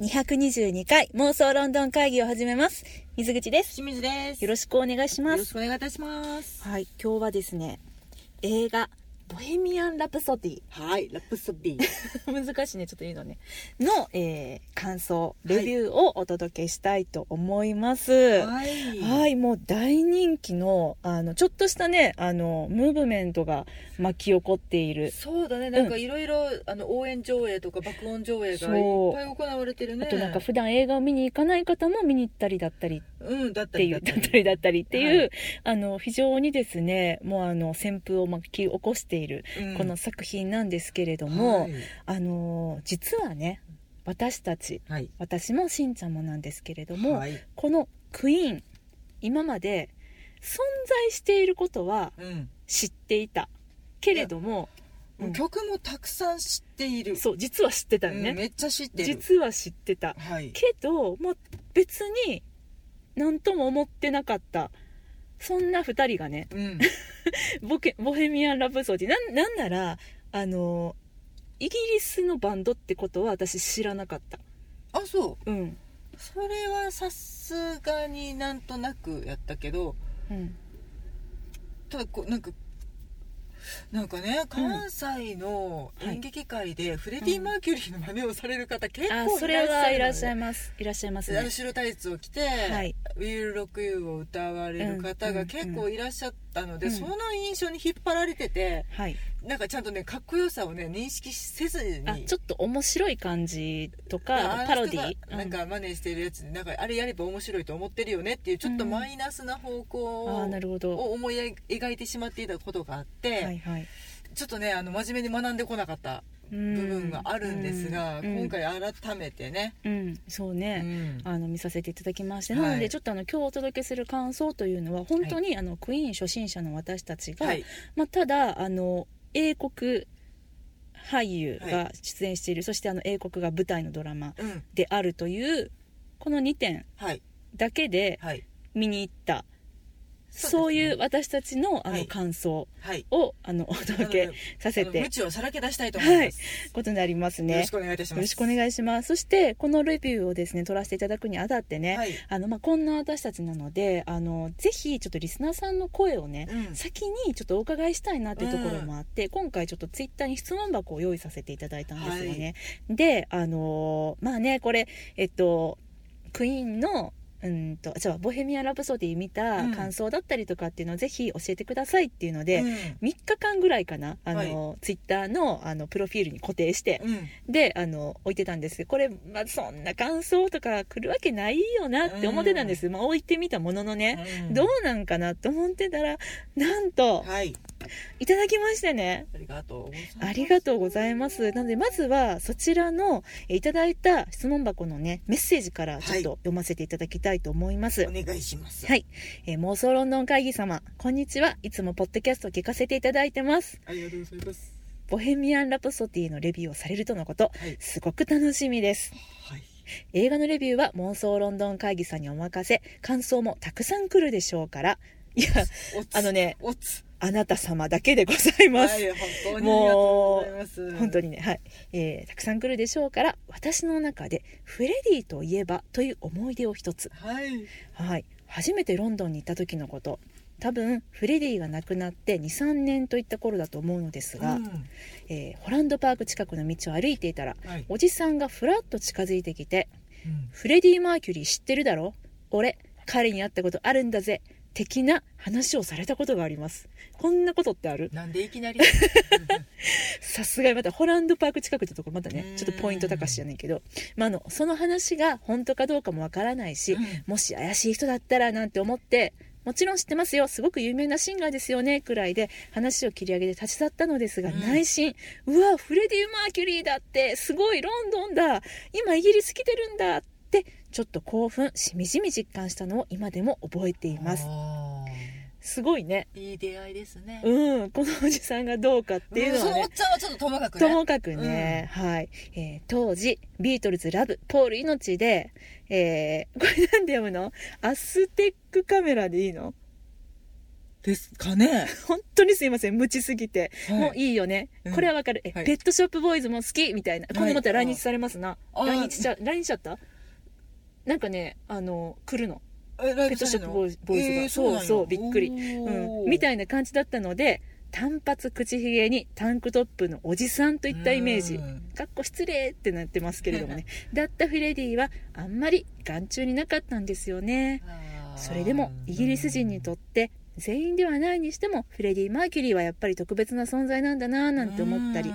222回妄想ロンドン会議を始めます。水口です。清水です。よろしくお願いします。よろしくお願いいたします。はい、今日はですね、映画、ボヘミアン・ラプソディ。はい、ラプソディ。難しいね、ちょっと言うのね。の、えー感想、レビューをお届けしたいと思います。はい。はい、もう大人気の、あの、ちょっとしたね、あの、ムーブメントが巻き起こっている。そうだね、なんかいろいろ、あの、応援上映とか爆音上映がいっぱい行われてるね。あとなんか普段映画を見に行かない方も見に行ったりだったりうん、だっったていう、だったりだったりっていう、あの、非常にですね、もうあの、旋風を巻き起こしている、この作品なんですけれども、はいあの、実はね、私たち、はい。私もしんちゃんもなんですけれども、はい。このクイーン、今まで存在していることはうん。知っていた。けれども、うん曲もたくさん知っている。そう、実は知ってたよね。うんめっちゃ知ってる。実は知ってた。はい。けど、もう別に何とも思ってなかった。そんな二人がね、うん。ボケボヘミアン・ラプソディなんなんならあのイギリスのバンドってことは私知らなかったあ、そう。うん、それはさすがになんとなくやったけど、うん、ただこうなんかなんかね関西の演劇界でフレディ・マーキュリーの真似をされる方結構いらっしゃそれはいらっしゃいます。いらっしゃいますね。あの白タイツを着てはい「Will Rock You」を歌われる方が結構いらっしゃったので、うん。その印象に引っ張られててはいなんかちゃんとねかっこよさをね認識せずに。あちょっと面白い感じとかパロディなんか真似してるやつでなんかあれやれば面白いと思ってるよねっていうちょっとマイナスな方向うんあーなるほど。を思い描いてしまっていたことがあって、はいはい。ちょっとねあの真面目に学んでこなかった部部分があるんですが、うん今回改めてね、うんそううね、ん。あの見させていただきまして、はいなのでちょっとあの今日お届けする感想というのは本当に、あのクイーン初心者の私たちが、はい。まあ、ただあの英国俳優が出演している、そしてあの英国が舞台のドラマうん。であるというこの2点はい。だけではい。見に行った、そういう私たちのあのはい。感想はい。をあのお届けさせて。無知をさらけ出したいと思います、ことになりますね。よろしくお願いいたします。よろしくお願いします。そしてこのレビューをですね取らせていただくにあたってね、はい。あのまあ、こんな私たちなのであのぜひちょっとリスナーさんの声をね、うん。先にちょっとお伺いしたいなっていうところもあって、今回ちょっとツイッターに質問箱を用意させていただいたんですよね、であのーまあねこれえっとクイーンのうんとじゃあボヘミアン・ラプソディ見たうん。感想だったりとかっていうのをぜひ教えてくださいっていうので、うん。3日間ぐらいかなあの、ツイッターのあのプロフィールに固定して、うん。であの置いてたんです。けどこれ、まあ、そんな感想とか来るわけないよなって思ってたんです、まあ、置いてみたもののね、うん。どうなんかなと思ってたらなんとはい いただきましてね。ありがとうございます。ありがとうございます。なのでまずはそちらのえいただいた質問箱のねメッセージからちょっと読ませていただきたいと思います、お願いします。はい、えー妄想ロンドン会議様こんにちは。いつもポッドキャストを聞かせていただいてます。ありがとうございます。ボヘミアン・ラプソディのレビューをされるとのことはい。すごく楽しみです。はい。映画のレビューは妄想ロンドン会議さんにお任せ。感想もたくさん来るでしょうから。いやあのねおつあなた様だけでございます、はい本当にありがとうございます。本当にねはい、えーたくさん来るでしょうから私の中でフレディといえばという思い出を一つ。はい。はい。初めてロンドンに行った時のこと。多分フレディが亡くなって23年といった頃だと思うのですが、うん。えーホランドパーク近くの道を歩いていたらはい。おじさんがふらっと近づいてきてうん。フレディ・マーキュリー知ってるだろ？俺彼に会ったことあるんだぜ的な話をされたことがあります。こんなことってある？なんでいきなり？さすがにまたホランドパーク近くってところまたねうん。ちょっとポイント高しじゃないけど、まあ、あのその話が本当かどうかもわからないし、うん。もし怪しい人だったらなんて思ってもちろん知ってますよ。すごく有名なシンガーですよね。くらいで話を切り上げて立ち去ったのですが、うん。内心うわフレディ・マーキュリーだってすごいロンドンだ。今イギリス来てるんだってちょっと興奮しみじみ実感したのを今でも覚えています。あすごいね。ーいい出会いですね。うんこのおじさんがどうかっていうのはね。そのおっちゃんはちょっとともかくね。ともかくね、はい、えー当時ビートルズラブポール命で、えーこれなんで読むの？アステックカメラでいいの？ですかね。本当にすいません。無知すぎて、はい。もういいよね、うん。これはわかる。え、はい。ペットショップボーイズも好きみたいな。今度また来日されますな、あ来日しちゃ来日しちゃった？なんかねあの来るの。ペペットショップボーイズボーイズが。そうそうびっくり。うん、みたいいな感じだったので短髪口ひげにタンクトップのおじさんといったイメージ。かっこ失礼ってなってますけれどもね。だったフレディはあんまり眼中になかったんですよね。それでもイギリス人にとって全員ではないにしてもフレディ・マーキュリーはやっぱり特別な存在なんだなぁなんて思ったり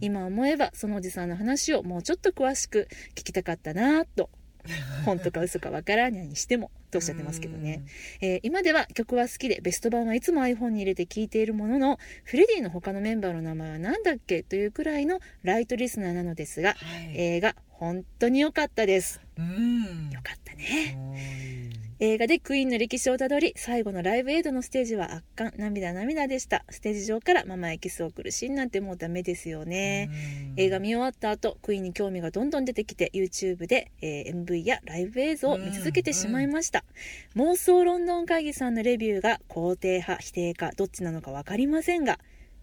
今思えばそのおじさんの話をもうちょっと詳しく聞きたかったなぁと 本当か嘘かわからないにしてもとおっしゃってますけどね、えー今では曲は好きでベスト版はいつも iPhone に入れて聴いているもののフレディの他のメンバーの名前は何だっけというくらいのライトリスナーなのですがはい。映画本当に良かったです。うん。良かったね映画でクイーンの歴史をたどり最後のライブエイドのステージは圧巻。涙涙でした。ステージ上からママへキスを送るシーンなんてもうダメですよね、映画見終わった後クイーンに興味がどんどん出てきて YouTube で、えー MV やライブ映像を見続けてしまいました、妄想ロンドン会議さんのレビューが肯定派否定かどっちなのか分かりませんが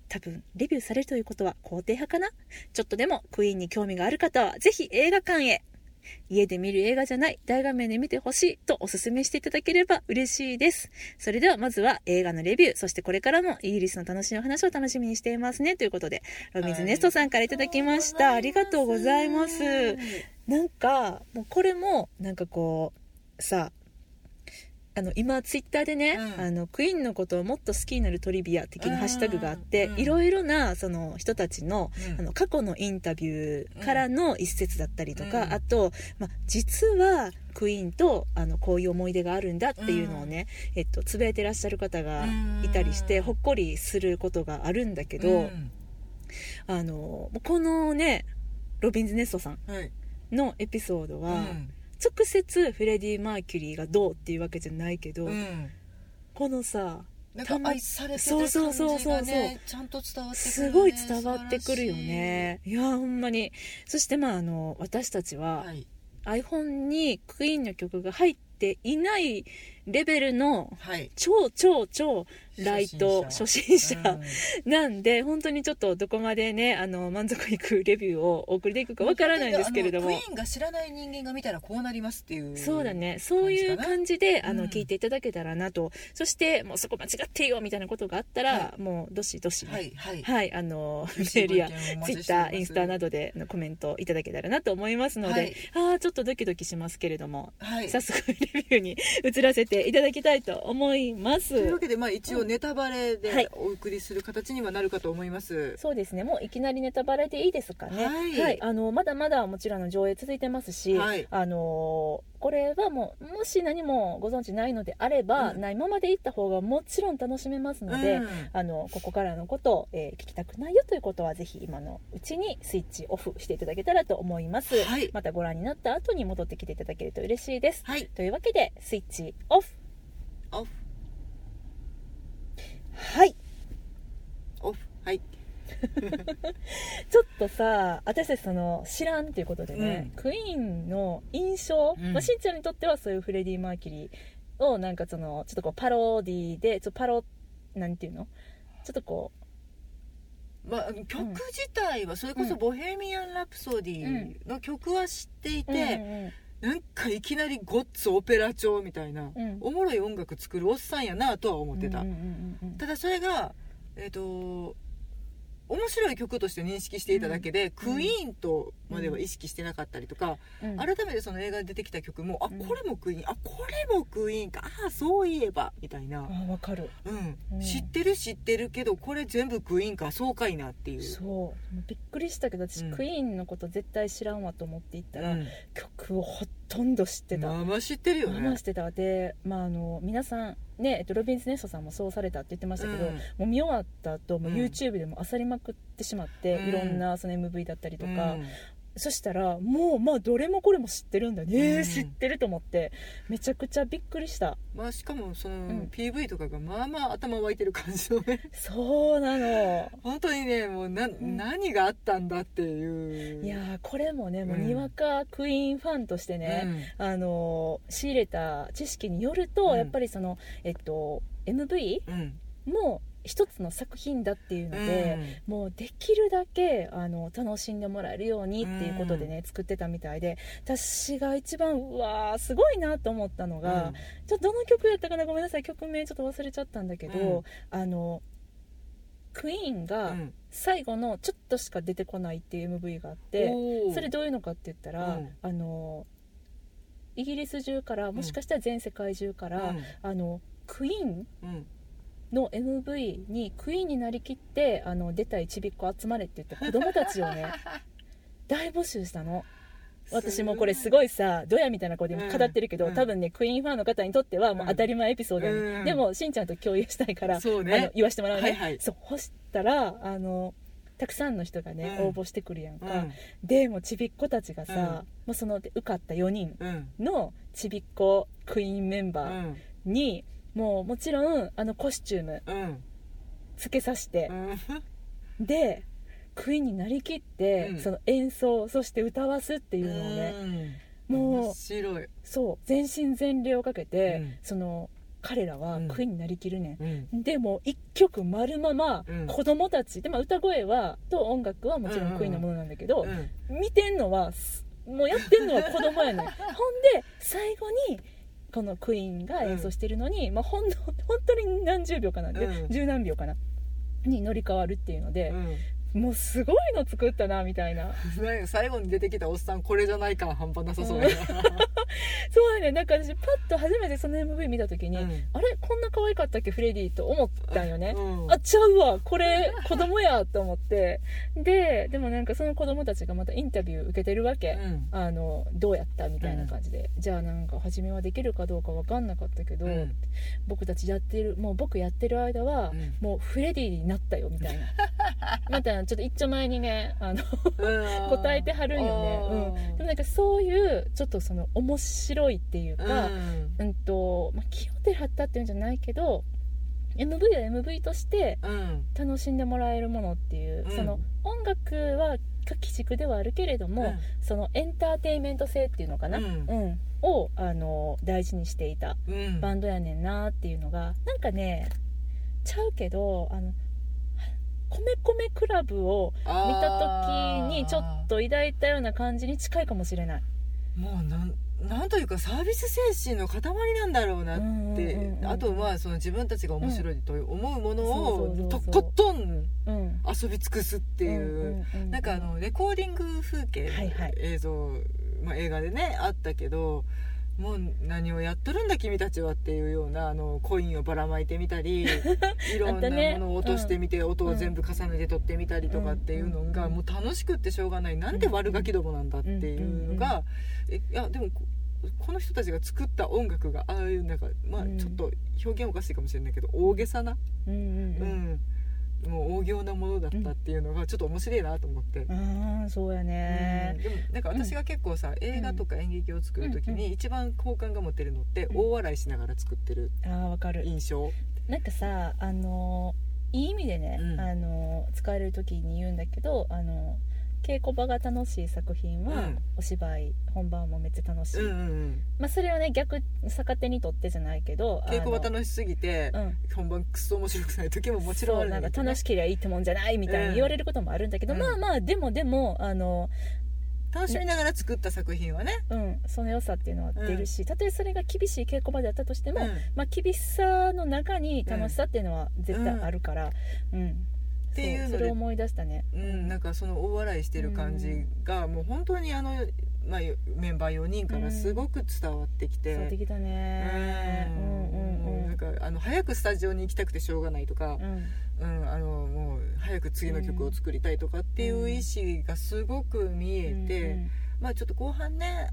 多分レビューされるということは肯定派かな？ちょっとでもクイーンに興味がある方はぜひ映画館へ家で見る映画じゃない大画面で見てほしいとお勧めしていただければ嬉しいです。それではまずは映画のレビューそしてこれからもイギリスの楽しいお話を楽しみにしていますね。ということでロビンズネストさんからいただきました、ありがとうございます。なんかもうこれもなんかこうさあの今ツイッターでね、うん。あのクイーンのことをもっと好きになるトリビア的なハッシュタグがあって、うん。いろいろなその人たちのうん。あの過去のインタビューからの一節だったりとか、うん。あと、まあ、実はクイーンとあのこういう思い出があるんだっていうのをね、えっと、つぶやいてらっしゃる方がいたりして、うんほっこりすることがあるんだけど、うん。あのこのねロビンズ・ネストさんはい。のエピソードは、うん直接フレディ・マーキュリーがどうっていうわけじゃないけど、うん。このさなんか愛されてたそう感そうそうそうじがねちゃんと伝わってくる、ね、すごい伝わってくるよね。いやほんまに。そしてまああの私たちは、はい。iPhone にクイーンの曲が入っていないレベルのはい。超超超ライト初心者。うん。なんで本当にちょっとどこまでねあの満足いくレビューをお送りでいくかわからないんですけれども。クイーンが知らない人間が見たらこうなりますっていうそうだね。そういう感じであの、うん。聞いていただけたらなと。そしてもうそこ間違ってよみたいなことがあったら、はもうどしどしね、はいはい。はい、あのメールやツイッターインスタなどでのコメントいただけたらなと思いますので、はい。ああちょっとドキドキしますけれども、はい。早速レビューに移らせていただきたいと思います。というわけで、まあ、一応ネタバレはい。でお送りする形にはなるかと思います、そうですね。もういきなりネタバレでいいですかね。はい。あのまだまだもちろん上映続いてますし、はい。あのこれはもうもし何もご存知ないのであれば、うん。ないままで行った方がもちろん楽しめますので、うん。あのここからのことを、えー聞きたくないよということはぜひ今のうちにスイッチオフしていただけたらと思います、はい。またご覧になった後に戻ってきていただけると嬉しいです。はい。というわけでスイッチオフ。オフはい。オフはい。ちょっとさ私たちその知らんということでね、うクイーンの印象、うん。まあ、しんちゃんにとってはそういうフレディ・マーキュリーをなんかそのちょっとこうパロディでちょっとパロなんていうの？ちょっとこまあ、曲自体はそれこそ「ボヘミアン・ラプソディ」の曲は知っていうて、うんなんかいきなりゴッツオペラ調みたいな、うん。おもろい音楽作るおっさんやなとは思ってた、ただそれがえっ、と面白い曲として認識していただけで、クイーンとまでは意識してなかったりとか、うん。改めてその映画で出てきた曲も、あうん。これもクイーンあこれもクイーンかあそういえばみたいな、あわかる。うん。うん。知ってる知ってるけどこれ全部クイーンかそうかいなっていう。そう。びっくりしたけど私、うん。クイーンのこと絶対知らんわと思っていったら、うん。曲をほとんど知ってた、まあまあ知ってるよね。まあまあ知ってたで、まあ、あの皆さんね、えっと、ロビンズ・ネストさんもそうされたって言ってましたけど、うん。もう見終わった後もううん。YouTube でも漁りまくってしまって、うん。いろんなその MV だったりとか、そしたらもうまあどれもこれも知ってるんだね、えうん。ー知ってると思って。めちゃくちゃびっくりした。まあしかもその、ん。PV とかがまあまあ頭湧いてる感じのね。そうなの。本当にねもうな、ん何があったんだっていう。いやーこれもねもううんにわかクイーンファンとしてね、あのー仕入れた知識によると、うん。やっぱりそのえっと MV も一つの作品だっていうので、もうできるだけあの楽しんでもらえるようにっていうことでね、作ってたみたいで私が一番うわーすごいなと思ったのが、ちょっとどの曲やったかな？ごめんなさい。曲名ちょっと忘れちゃったんだけど、うん。あのクイーンうがん。最後のちょっとしか出てこないっていう MV があって、それどういうのかって言ったら、うん。あのイギリス中からもしかしたら全世界中から、あのクイーンうんうんの MV にクイーンになりきってあの出たいちびっ子集まれって言って子供たちをね 大募集したの。私もこれすごいさドヤみたいな声で今語ってるけど、うん。多分ねクイーンファンの方にとってはもう当たり前エピソードやね、うん。でもしんちゃんと共有したいから、そうあのね言わせてもらうね、はいはい。そうそしたらあのたくさんの人がね、うん。応募してくるやんか、うん。でもうちびっ子たちがさ、うん。もうその受かった4人うんのちびっ子クイーンメンうバーん。に、もうもちろんあのコスチュームうん。つけさせて。う、ん。でクイーンになりきって、うん。その演奏そして歌わすっていうのをね、うん。もう面白い。そう全身全霊をかけて、うん。その彼らはうん。クイーンになりきるねうん。ん、でもう一曲丸ままうん。子供たち、でまあ歌声はと音楽はもちろんクイーンのものなんだけど、うん。見てんのはすもうやってんのは子供やねん。ほんで最後にこのクイーンが演奏してるのに、まあ、ほんの 本当に何十秒かな、でうん。十何秒かなに乗り換わるっていうのでう、ん。もうすごいの作ったなみたいな。最後に出てきたおっさんこれじゃない感半端なさそうやな そうやね。なんか私パッと初めてその MV 見た時に、うん。あれこんな可愛かったっけフレディと思ったんよね、うん。あちゃうわ。これ子供やと思って。ででもなんかその子供たちがまたインタビュー受けてるわけ、うん。あのどうやったみたいな感じで、じゃあなんか初めはできるかどうか分かんなかったけど、うん。僕たちやってるもう僕やってる間は、うん。もうフレディになったよみたいな。またちょっと一丁前にねあの答えてはるんよね、うん、でもなんかそういうちょっとその面白いっていうか、うん。とまあ、気をてらったっていうんじゃないけど MV は MV としてうん。うん楽しんでもらえるものっていう、うん。その音楽は基軸ではあるけれども、そのエンターテインメント性っていうのかな、ううん。んをあの大事にしていたうん。バンドやねんなっていうのがなんかねちゃうけどあの米米クラブを見た時にちょっと抱いたような感じに近いかもしれない。もうなんなんというかサービス精神の塊なんだろうなって、うんうんうんうんあとはその自分たちが面白いと思うものをうんとことんうん遊び尽くすっていう、うんうんうん。なんかあのレコーディング風景のはいはい。映像、まあ、映画でねあったけどもう何をやっとるんだ君たちはっていうようなあのコインをばらまいてみたり いろんなものを落としてみて、音を全部重ねて撮ってみたりとかっていうのがうん。もう楽しくってしょうがない。なんで悪ガキどもなんだっていうのがえいやでもここの人たちが作った音楽がああいうなんかまあうん。ちょっと表現おかしいかもしれないけど大げさな、うん、もう大行なものだったっていうのがちょっと面白いなと思って。ああそうやね。うん。でもなんか私が結構さ、映画とか演劇を作る時うんに一番好感が持てるのってうん。大笑いしながら作ってるああわかる。印象、なんかさあのいい意味でね、うん。あの使える時に言うんだけどあの稽古場が楽しい作品は、うん。お芝居本番もめっちゃ楽しい、うんうんうん。まあ、それをね逆逆手にとってじゃないけど稽古場し楽しすぎて、うん本番クソ面白くない時ももちろんあるそうなんかだけどね楽しければいいってもんじゃないみたいに言われることもあるんだけど、うん。まあまあでもでもあの楽しみながら作った作品はね。うんその良さっていうのは出るし、たとえそれが厳しい稽古場であったとしても、うん。まあ、厳しさの中に楽しさっていうのは絶対あるから、うんっていうのでそそれを思い出したね、うん、なんかその大笑いしてる感じがもう本当にあの、まあ、メンバー4人からすごく伝わってきて、そうできたね。ううんんうんうん。なんかあの早くスタジオに行きたくてしょうがないとか、うん。うん、あのもう早く次の曲を作りたいとかっていう意思がすごく見えて、うん。まあちょっと後半ね、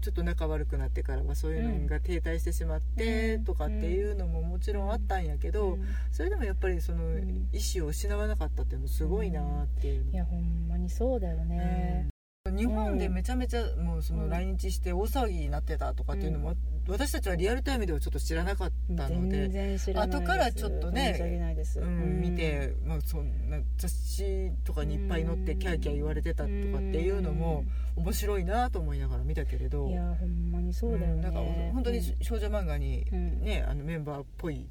ちょっと仲悪くなってからはそういうのが停滞してしまってとかっていうのももちろんあったんやけど、それでもやっぱりその意思を失わなかったっていうのすごいなっていう、いやほんまにそうだよね、日本でめちゃめちゃもうその来日して大騒ぎになってたとかっていうのも、私たちはリアルタイムではちょっと知らなかったので後からちょっとね、うん、見て、まあ、そんな雑誌とかにいっぱい載ってキャーキャー言われてたとかっていうのも面白いなと思いながら見たけれど。いやほんまにそうだよね、なんか本当に少女漫画にね、あのメンバーっぽい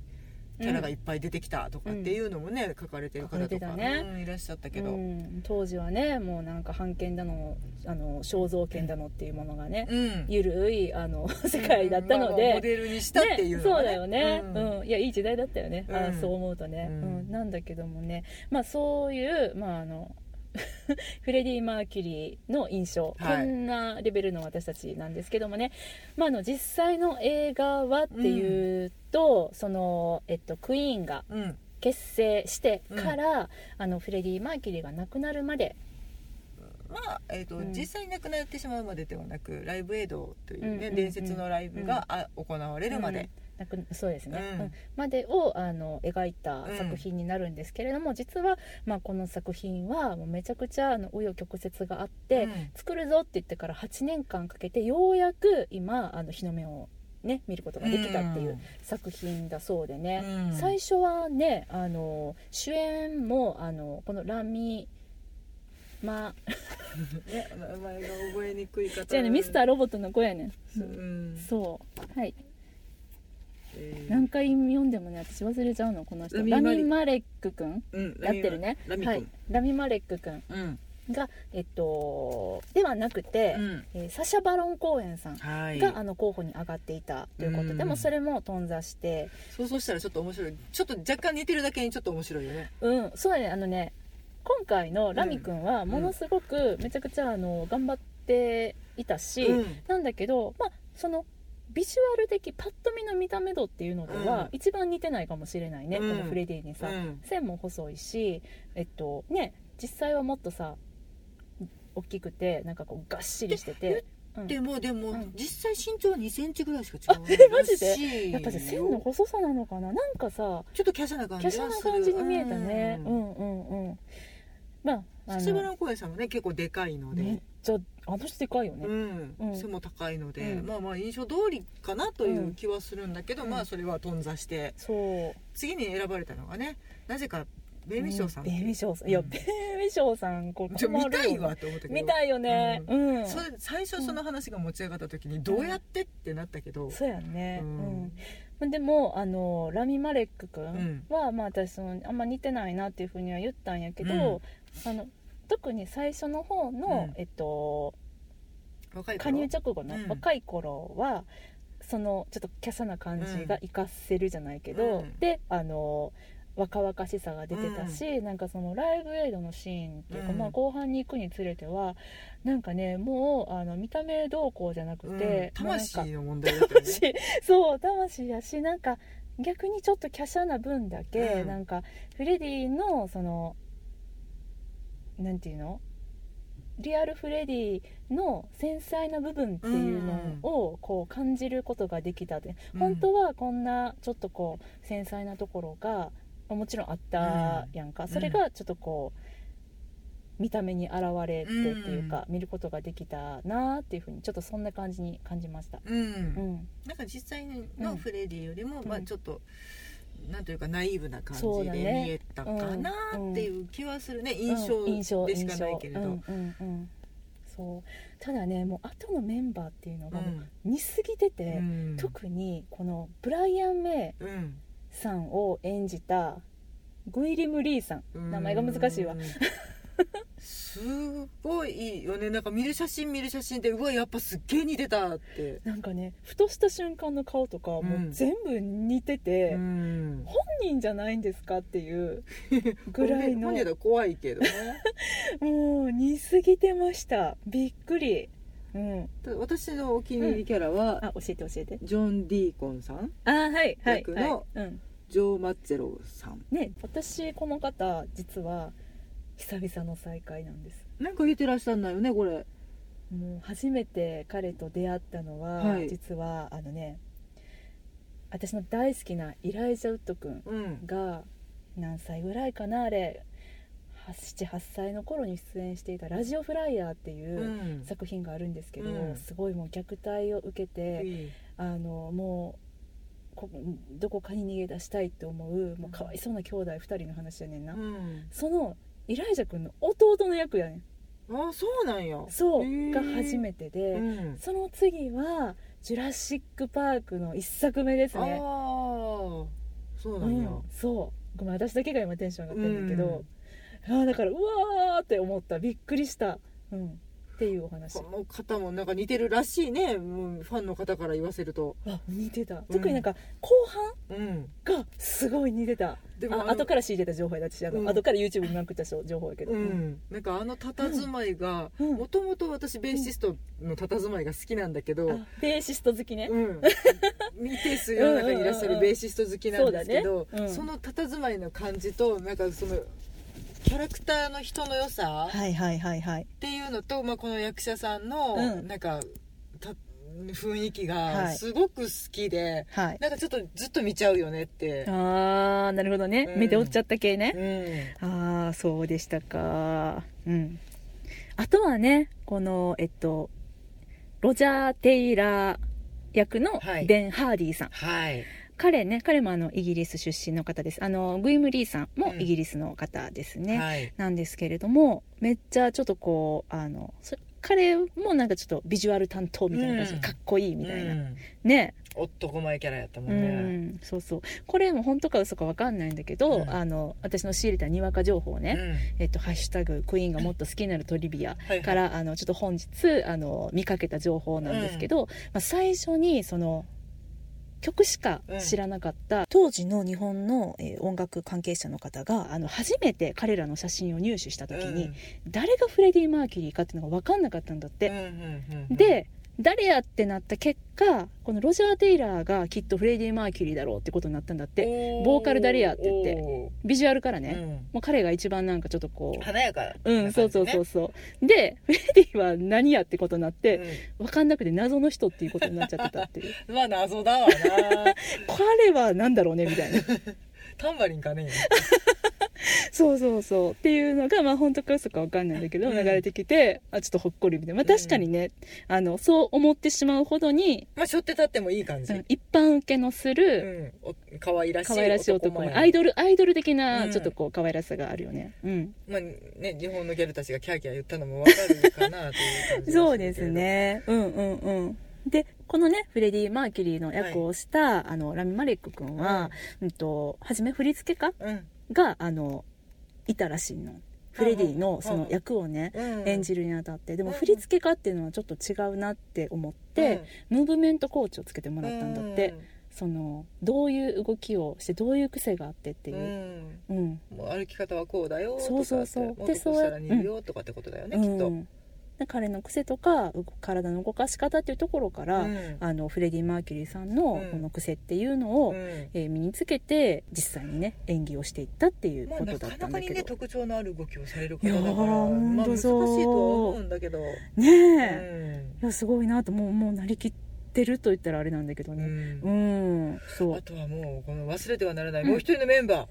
キャラがいっぱい出てきたとかっていうのもね、うん、書かれてる方とか、ね。うん、いらっしゃったけど、うん、当時はねもうなんか版権だのあの肖像権だのっていうものがね、ゆるいあの世界だったので、まあ、モデルにしたっていうそうだよね、うん。いやいい時代だったよね、あそう思うとね、うん。なんだけどもね。まあそういうまああの フレディ・マーキュリーの印象、はい、こんなレベルの私たちなんですけどもね、まあ、あの実際の映画はっていうと、うん、その、えっと、クイーンが結成してから、うん、あのフレディ・マーキュリーが亡くなるまで。まあえーと、うん、実際に亡くなってしまうまでではなくライブエイドというね、うん、伝説のライブが、行われるまで、そうですね、うん、までをあの描いた作品になるんですけれども、うん、実は、まあ、この作品はもうめちゃくちゃ紆余曲折があって、うん、作るぞって言ってから8年間かけてようやく今あの日の目をね、見ることができたっていう作品だそうでね、うん、最初はねあの主演もあのこのラミまあ 名前が覚えにくい方。じゃあねミスターロボットの子やねん、うん、そう。はい何回読んでもね私忘れちゃうのこの人。ラミマレック君、うん、やってるね。はい。ラミマレック君、うん。が、えっと、ではなくて、うん、えー、サシャ・バロン公演さんが、はい、あの候補に上がっていたということ。で、うん、もそれも頓挫して。そうそうしたらちょっと面白い。ちょっと若干似てるだけにちょっと面白いよね。うん。そうだね。あのね今回のラミ君はものすごくめちゃくちゃあの頑張っていたし、うん、なんだけどまあそのビジュアル的パッと見の見た目度っていうのでは、一番似てないかもしれないね、うん、このフレディにさ、うん、線も細いしえっとね実際はもっとさ大きくてなんかこうがっしりしてて。でもでも、うん、実際身長は2センチぐらいしか違うえマジで？やっぱり線の細さなのかな？なんかさちょっと華奢な感じ華奢な感じに見えたね。うんうんうん。まあ土原公園さんもね結構でかいので。めっちゃあの人でかいよね、うん、背も高いので、まあまあ印象通りかなという気はするんだけど、まあそれは頓挫して。そう。次に選ばれたのがねなぜかベイミショーさん、ベイミショーさん。いや、ベイミショーさんこれ見たいわと思ったけど。見たいよね。うん、それ最初その話が持ち上がった時にどうやってってなったけど、そうやね。うん、でもあのラミ・マレック君は、まあ私そのあんま似てないなっていうふうには言ったんやけど、あの特に最初の方の、うん、えっと加入直後の若い頃は、うん、そのちょっと華奢な感じが活かせるじゃないけど、うん、であの若々しさが出てたし、うん、なんかそのライブエイドのシーンっていうか、うん、まあ、後半に行くにつれてはなんかねもうあの見た目どうこうじゃなくて、うん、魂の問題だったね。そう魂やしなんか逆にちょっと華奢な分だけ、なんかフレディのそのなんていうの？リアルフレディの繊細な部分っていうのをこう感じることができたで、うん、本当はこんなちょっとこう繊細なところがもちろんあったやんか、うん、それがちょっとこう見た目に現れてっていうか、うん、見ることができたなっていうふうにちょっとそんな感じに感じました、うん、うん、なんか実際のフレディよりも、まあちょっと、なんというかナイーブな感じで見えたかなっていう気はするね、印象でしかないけれど。そう。ただねもう後のメンバーっていうのがもう似すぎてて、うん、特にこのブライアン・メイさんを演じたグイリム・リーさん、うん、名前が難しいわ、すごいいいよね。なんか見る写真見る写真でうわやっぱすっげえ似てたって。なんかねふとした瞬間の顔とかもう全部似てて、うん、本人じゃないんですかっていう ぐらいの。本人だ怖いけどね。もう似すぎてました。びっくり。うん、私のお気に入りキャラは、うん、あ教えて教えて。ジョン・ディーコンさん。あはいはい役の、はい、ジョー・マッツェロさん。ね私この方実は久々の再会なんです。なんか言ってらっしゃるんだよねこれ。もう初めて彼と出会ったのは、はい。実はあのね私の大好きなイライジャ・ウッド君うん。が何歳ぐらいかなあれ。78歳の頃に出演していた「ラジオフライヤー」っていううん。作品があるんですけど、うん。すごいもう虐待を受けて、あのもうこどこかに逃げ出したいって思うもうかわいそうな兄弟2人の話やねんな、うん。そのイライジャ君の弟の役やねん。あそうなんや。そうが初めてで、うん。その次は「ジュラシック・パーク」の1作目ですああねそうなんや。うん、そう。ごめん私だけが今テンション上がってるんだけど、あーだからうわーって思った。びっくりした、うん、っていうお話。この方もなんか似てるらしいね。もうファンの方から言わせると。あ似てた。特になんか後半うん。がすごい似てた。あでも後から仕入れた情報やだしあの、うん。後から YouTube 見まくった情報やけど、うん、なんかあの佇まいがうん。もともと私ベーシストの佇まいが好きなんだけど、あベーシスト好きね、うん、見てす世の中にいらっしゃるベーシスト好きなんですけどそうだね。うん。その佇まいの感じとなんかそのキャラクターの人の良さはいはいはいはい。っていうのと、まあ、この役者さんのうん。なんかた雰囲気はい。がすごく好きで、はい。なんかちょっとずっと見ちゃうよねって。あーなるほどね、うん。目で追っちゃった系ね、うん。ああそうでしたか。うん。あとはねこのえっとロジャー・テイラー役のはい。ベン・ハーディーさん、はい彼ね彼もあのイギリス出身の方です。あのグイム・リーさんもうん。イギリスの方ですね、はい。なんですけれどもめっちゃちょっとこうあのそ彼もなんかちょっとビジュアル担当みたいな感じで、うん。かっこいいみたいな、うん。ね。男前キャラやったもうんね、ん。そうそう。これも本当か嘘か分かんないんだけど、うん。あの私の仕入れたにわか情報ね、うん。えっと、ハッシュタグクイーンがもっと好きになるトリビアはいはい。から、あのちょっと本日あの見かけた情報なんですけど、まあ、最初にその曲しか知らなかった、当時の日本の、えー音楽関係者の方があの初めて彼らの写真を入手した時に、誰がフレディ・マーキュリーかっていうのが分かんなかったんだって、うんうんうんうん。で誰やってなった結果このロジャー・テイラーがきっとフレディ・マーキュリーだろうってことになったんだって。ボーカル誰やって言って。おビジュアルからーね、うん。もう彼が一番なんかちょっとこう。華やかなうん、そうそうそうう、そう。で、フレディは何やってことになって、う分かんなくて謎の人っていうことになっちゃってたっていう。ん まあ謎だわな。彼は何だろうねみたいな。タンバリンかね そうそうそう。っていうのが、まあ本当か嘘か分かんないんだけど、うん流れてきて、あ、ちょっとほっこりみたいな。まあ確かにね、あの、そう思ってしまうほどに、まあしょって立ってもいい感じ、うん一般受けのすうる、ん、お可愛らしい可愛らしい男アイドル、アイドル的な、うんちょっとこう、可愛らしさがあるよね。うん。まあね日本のギャルたちがキャーキャー言ったのもわかるかなという感じ そうですね。うんうんうん。で、このね、フレディ・マーキュリーの役をした、あの、ラミ・マレック君は、うん。と、初め振付家うん。があのいたらしいの。フレディのその役をねうん演じるにあたって。でもうん振付家っていうのはちょっと違うなって思ってムーブメントコーチをつけてもらったんだって。そのどういう動きをしてどういう癖があってってうんいう。うん。うん。もう歩き方はこうだよとかそうそうそう。でこうしたら似るよとかってことだよね、きっと、彼の癖とかう体の動かし方っていうところからうん。あのフレディ・マーキュリーさんのうん。この癖っていうのをうん。えー身につけて実際にね演技をしていったっていうまあ、ことだなかなかにったんだけど。ね特徴のある動きをされる方だからまあ難しいと思うんだけど、ねうえ、ん。いやすごいなともうもうなりきってると言ったらあれなんだけどうねん。うん、そう。あとはもうこの忘れてはならないもう一人のメンバ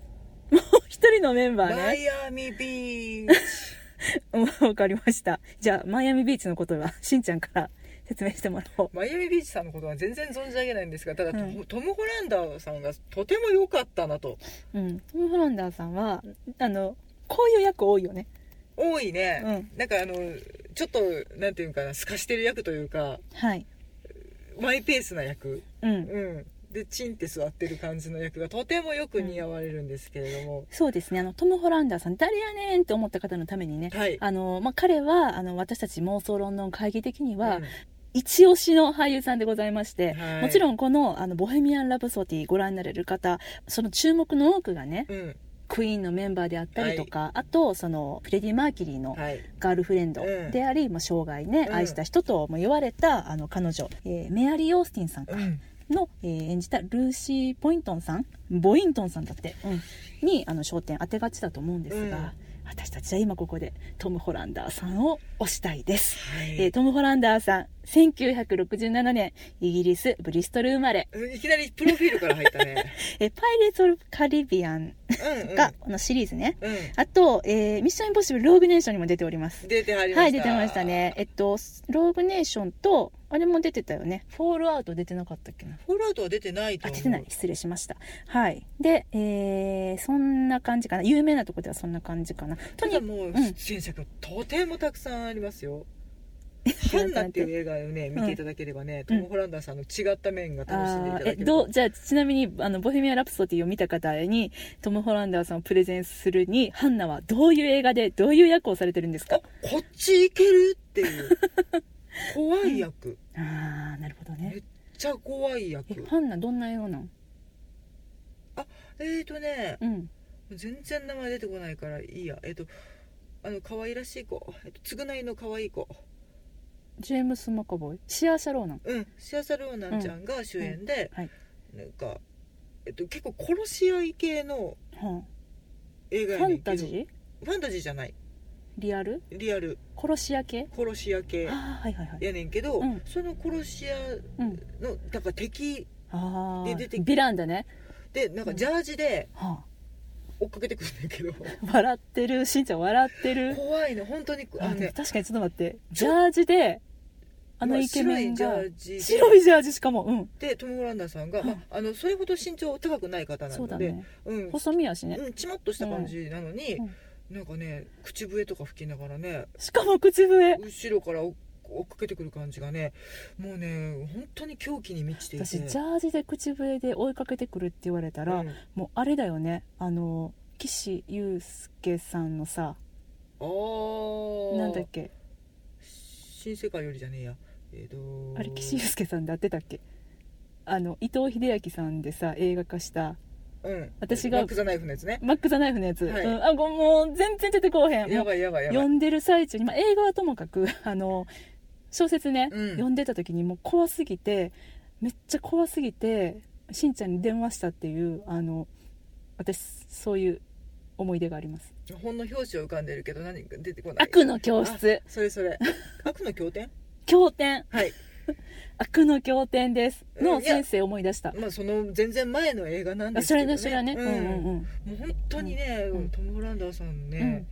一人のメンー、バーマねイアミビーチ。うん わかりました。じゃあマイアミビーチのことは しんちゃんから説明してもらおう。マイアミビーチさんのことは全然存じ上げないんですがただ、うんトム・ホランダーさんがとても良かったなと。うん。トム・ホランダーさんはあのこういう役多いよね。多いね、うん。なんかあのちょっとなんていうかな透かしてる役というかはい。マイペースな役。うん。うんでチンって座ってる感じの役がとてもよく似合われるんですけれども、そうですね。あのトム・ホランダーさん誰やねんって思った方のためにねはい。あの、まあ、彼はあの私たち妄想ロンドン会議的には、うん。一押しの俳優さんでございまして、はい。もちろんこのあの「ボヘミアン・ラブソディ」ご覧になれる方その注目の多くがねうん。クイーンのメンバーであったりとか、あとそのフレディ・マーキュリーのはい。ガールフレンドうん。であり、まあ、生涯ね、うん。愛した人とも言われたあの彼女、えーメアリー・オースティンさんか。うんの、えー演じたルーシー・ポイントンさんボイントンさんだって、うん。にあの焦点当てがちだと思うんですが、私たちは今ここでトム・ホランダーさんを推したいです、はい。えートム・ホランダーさん1967年イギリスブリストル生まれ、いきなりプロフィールから入ったね。えーパイレーツ・オブ・カリビアンうんうん。のシリーズね。うん。あと、えーミッション・インポッシブル・ローグ・ネーションにも出ております。出てはりました。はい出てましたね。えっとローグ・ネーションとあれも出てたよね。フォールアウト出てなかったっけな？フォールアウトは出てないとあ出てない。失礼しました。はい。で、えーそんな感じかな。有名なとこではそんな感じかな。とにただもううん。出演者がとてもたくさんありますよ。ハンナっていう映画をね見ていただければね、トム・ホランダーさんの違った面が楽しんでいただけるどうじゃあちなみにあのボヘミアン・ラプソディを見た方にトム・ホランダーさんをプレゼンするにハンナはどういう映画でどういう役をされてるんですか？あこっち行けるっていう 怖い役、ああなるほどね。めっちゃ怖いえ役ハンナどんな映画なん？えーとねうん。全然名前出てこないからいいや。えっ、とあの可愛らしい子、えっと、償いの可愛い子。ジェームス・マカボイ？シア・シャローナン？うん。シアサ・ルーナンちゃんが主演で、はい。なんか、えっと、結構殺し合い系のは映画あ、ファやねんけど。ンタジー？ファンタジーじゃないリアル？リアル。殺し屋系？殺し屋系。ああはいはいはい。やねんけど、うん。その殺し屋うん。のだから敵で出てきヴィランだね、でなんかジャージでは追っかけてくるんだけど。あ、笑ってる。しんちゃん笑ってる。怖いの本当にあのね確かにちょっと待って。ジャージであのイケメンがまあ白いジャージで。白いジャージしかもうん。でトム・ホランダーさんが、うん。まあ、あのそれほど身長高くない方なのでそうだね。うん。細身やしね、うん、ちまっとした感じなのに、うんなんかね口笛とか吹きながらねしかも口笛。後ろから追追っかけてくる感じがねもうね本当に狂気に満ちていて。私ジャージで口笛で追いかけてくるって言われたら、うん。もうあれだよね。あの岸優介さんのさあー。なんだっけ？新世界よりじゃねえや。えーとあれ岸優介さんで合ってたっけ？あの伊藤英明さんでさ映画化したうん。私が。マック・ザ・ナイフのやつね。マック・ザ・ナイフのやつ、はい。うん、あごもう全然出てこうへん。やばいやばいやばい。読んでる最中に、まあ、映画はともかく あの小説ね、うん。読んでた時にもう怖すぎてめっちゃ怖すぎてしんちゃんに電話したっていうあの私そういう思い出があります。本の表紙を浮かんでるけど何か出てこない。悪の教室。あそれそれ。悪の経典？経典。はい 悪の経典です。の先生思い出した、まあその全然前の映画なんであそれすけどね。ねそれはね、うん、うんうんもう本当にね、うん。トム・ホランダーさんね、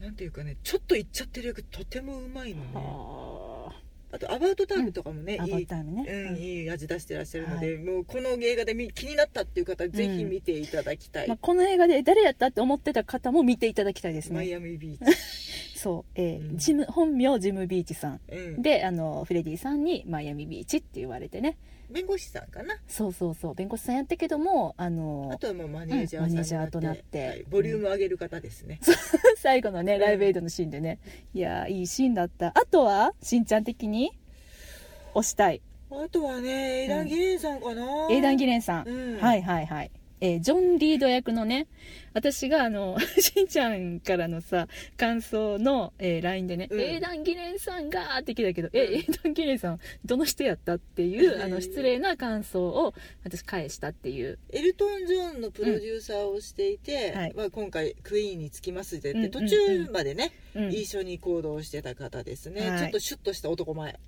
なんていうかねちょっと言っちゃってる役とてもうまいのね。はあと「アバウトタイム」とかもね、いいトタイムね、うん、いい味出してらっしゃるので、はもうこの映画でみ気になったっていう方はぜひ見ていただきたい、まあ、この映画で誰やったって思ってた方も見ていただきたいですね。マイアミビーチ、そう、えーうん。ジム本名ジム・ビーチさん。うん、であのフレディさんにマイアミビーチって言われてね。弁護士さんかな？そうそうそう。弁護士さんやったけどもあのあとはもうマネージャーマネージャーとなって。はい。ボリューム上げる方ですね、最後のねん。ライブエイドのシーンでね、いやーいいシーンだった。あとはしんちゃん的に？推したい。あとはねエイダン・ギレンさんかな、エイダン・ギレンさん。はいはいはいえージョン・リード役のね私があの しんちゃんからのさ感想の、えー LINE でね、うんエイダン・ギレンさんがーって来たけど、えうん。エイダン・ギレンさんどの人やったっていう、うん。あの失礼な感想を私返したっていう。エルトン・ジョンのプロデューサーをしていて、うん。はい。まあ、今回クイーンにつきますでって、途中までね、うん。一緒に行動してた方ですね、はい。ちょっとシュッとした男前。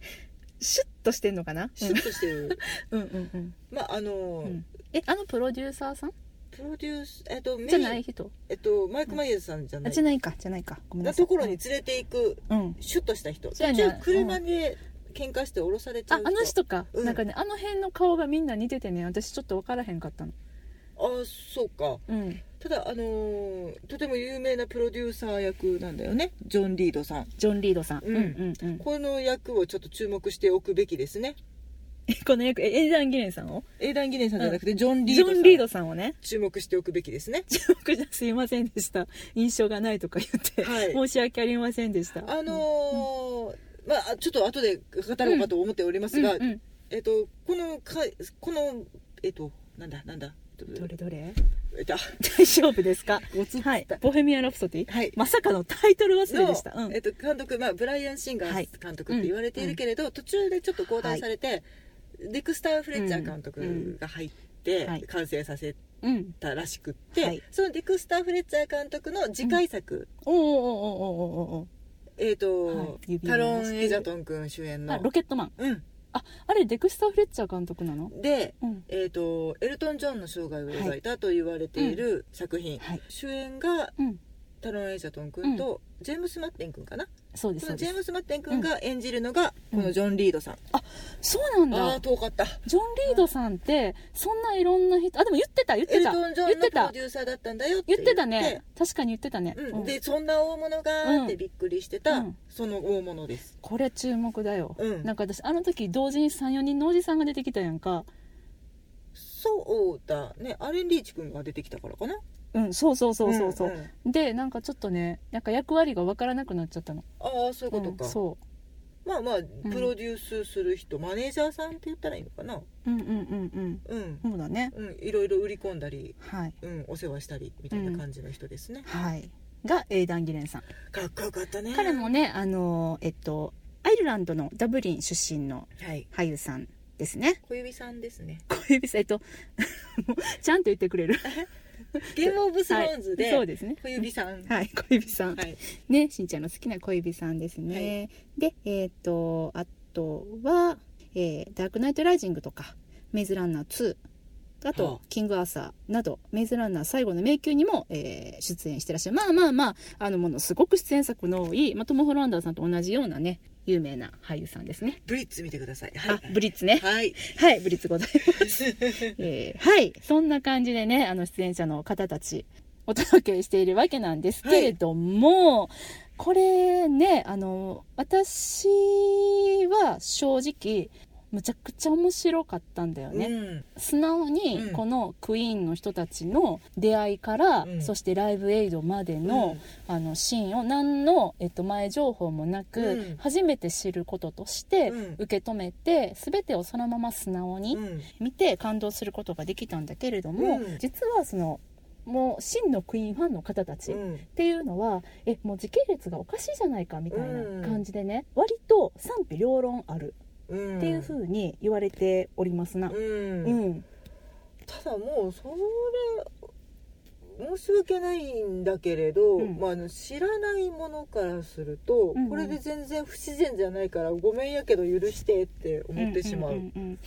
シュッとしてんのかな？シュッとしてる。うんうんうん。まああの、うん。えあのプロデューサーさん？プロデュースえっとメインじゃない人？えっとマイク・マイヤーズさんじゃない、あじゃないかじゃないか。ごめんなさい。なところに連れていくうん。シュッとした人。途そうやね中車で喧嘩して降ろされちゃうああの人か、うん。なんかねあの辺の顔がみんな似ててね私ちょっと分からへんかったの。あそうか。うんただあのーとても有名なプロデューサー役なんだよね。ジョン・リードさん。ジョン・リードさん、うん。うんうんうん。この役をちょっと注目しておくべきですね。え この役えエイダン・ギレンさんを？エイダン・ギレンさんじゃなくて、ジョン・リージョン・ドさんリードさんをね。注目しておくべきですね。僕じゃすいませんでした。印象がないとか言って、はい。申し訳ありませんでした。あのーまあちょっと後で語ろうかと思っておりますが、うんうん。えっとこのかこのえっとなんだなんだどれどれ？えっと大丈夫ですか？はい「ボヘミアン・ラプソディ」はい。まさかのタイトル忘れでした、うん。のえっと、監督、まあ、ブライアン・シンガはい。ー監督って言われているけれど、途中でちょっと交代されて、デクスター・フレッチャー監督が入って、はい。完成させうんたらしくって、はいそのデクスター・フレッチャー監督の次回作、おーおーおーおーおーおえっ、と、はい。指タロン・エジャトン君主演の。ロケットマン。うんああれデクスター・フレッチャー監督なの？でうん。えー、とエルトン・ジョンの生涯を描いたと言われている作品、はい。主演がうんタロン・エジャトン君と、ジェームス・マッテン君かな？そうですそうです。このジェームス・マッテン君が演じるのが、このジョン・リードさん、そうなんだ。ああ遠かった。ジョン・リードさんってそんないろんな人あでも言ってた言ってた。エルトン・ジョンのプ言ってた。ロデューサーだったんだよって言ってたね。確かに言ってたね、うん。うん。でそんな大物がーってびっくりしてた、うん。その大物です。これ注目だよ、うん。なんか私あの時同時に34人のおじさんが出てきたやんか。そうだね。アレン・リーチ君が出てきたからかなうんそうそうそうそうそう、んん。でなんかちょっとねなんか役割が分からなくなっちゃったの。ああそういうことか、うんそまあまあプロデュースする人、マネージャーさんって言ったらいいのかな。ううんうんうんうん。うん。そうだね。うんいろいろ売り込んだり、はい。うん、お世話したりみたいな感じの人ですね、はい。がエイダン・ギレンさん。かっこよかったね。彼もねあのえっとアイルランドのダブリン出身のはい。俳優さんですね。小指さんですね。小指さんえっと もうちゃんと言ってくれる ゲームオブスローンズで、はい。そうですね。小指さん。はい小指さん、はい。ねしんちゃんの好きな小指さんですね、でえっ、とあとは、えーダークナイトライジング」とか「メイズランナー2」あと、はあ。キングアーサー」など「メイズランナー最後の迷宮」にも、えー出演してらっしゃる。まあまあまああのものすごく出演作の多い、まあ、トム・ホランダーさんと同じようなね有名な俳優さんですね。ブリッツ見てください。あはい。ブリッツね。はい。はい、ブリッツございます。えーはい、そんな感じでね、あの出演者の方たち、お届けしているわけなんですけれども、これね、あの、私は正直、むちゃくちゃ面白かったんだよね。うん。素直にうん。このクイーンの人たちの出会いから、うん。そしてライブエイドまでの,、あのシーンを何の、えっと、前情報もなく、うん。初めて知ることとしてうん。受け止めて、全てをそのまま素直にうん。見て感動することができたんだけれども、うん。実はそのもう真のクイーンファンの方たちっうん。ていうのは、えもう時系列がおかしいじゃないかみたいな感じでね、割と賛否両論ある。うんっていうふうに言われておりますな。うん。うん。ただもうそれ申し訳ないんだけれど、うん。まあ、あの知らないものからすると、うんうん。これで全然不自然じゃないからごめんやけど許してって思ってしまう。んんんん。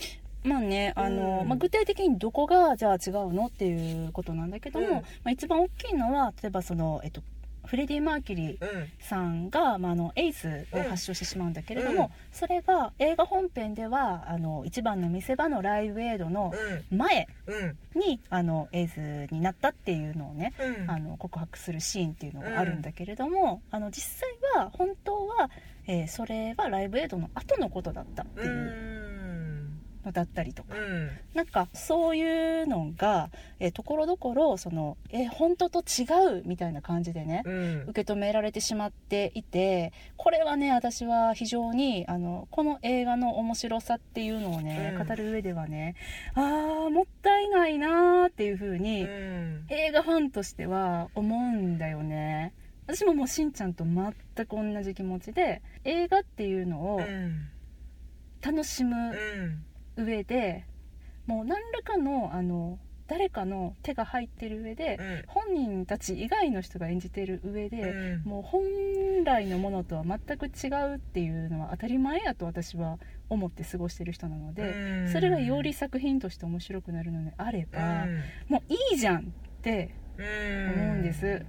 まあねあの、うん。まあ、具体的にどこがじゃあ違うのっていうことなんだけども、うん。まあ、一番大きいのは例えばその、えっと、フレディ・マーキュリーうん。さんが、まあ、あのエイズを発症してしまうんだけれども、うん。それが映画本編ではあの一番の見せ場のライブエイドの前うん。にあのエイズになったっていうのをね、うん。あの告白するシーンっていうのがあるんだけれども、あの実際は本当は、えーそれはライブエイドの後のことだったってういうだったりとか、うん。なんかそういうのが、えーところどころその、えー本当と違うみたいな感じでね、うん。受け止められてしまっていてこれはね私は非常にあのこの映画の面白さっていうのをね、うん。語る上ではねあーもったいないなーっていう風に、うん。映画ファンとしては思うんだよね。私ももうしんちゃんと全く同じ気持ちで映画っていうのをうん。楽しむうん上でもう何らかのあの誰かの手が入ってる上でうん。本人たち以外の人が演じてる上で、うん。もう本来のものとは全く違うっていうのは当たり前やと私は思って過ごしてる人なので、うん。それがより作品として面白くなるのであれうば、ん。もういいじゃんって思うんです。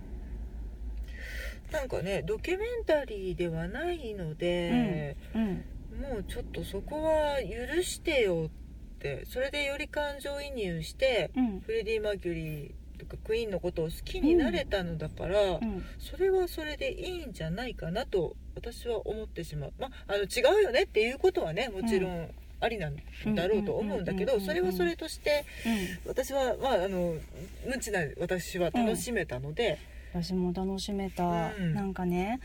なんかねドキュメンタリーではないので、うんもうちょっとそこは許してよってそれでより感情移入してうん。フレディ・マーキュリーとかクイーンのことを好きになれたのだから、うん。それはそれでいいんじゃないかなと私は思ってしまう、まあ、あの違うよねっていうことはねもちろんありなんだろうと思うんだけどうん。それはそれとしてうん。私はまああの無知な私は楽しめたので、私も楽しめた、うん。なんかね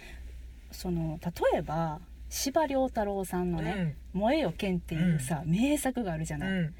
その例えば司馬遼太郎さんのね「燃えよ剣」っていうさ、名作があるじゃない、う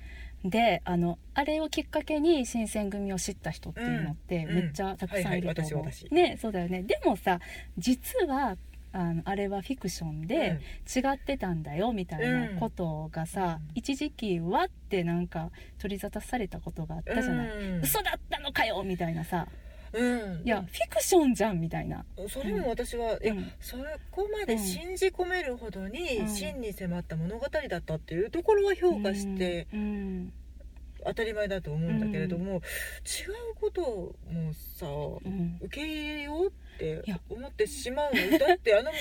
ん。であのあれをきっかけに新選組を知った人っていうのってうん。めっちゃたくさんいると思う、ねそうだよね。でもさ実はあのあれはフィクションで違ってたんだよみたいなことがさ、うん。一時期わってなんか取り沙汰されたことがあったじゃない、うん。嘘だったのかよみたいなさうん。いやフィクションじゃんみたいな、それも私は、いやうん。そこまで信じ込めるほどにうん。真に迫った物語だったっていうところは評価してうん。当たり前だと思うんだけれども、違うこともさうん。受け入れようって思ってしまうのだってあの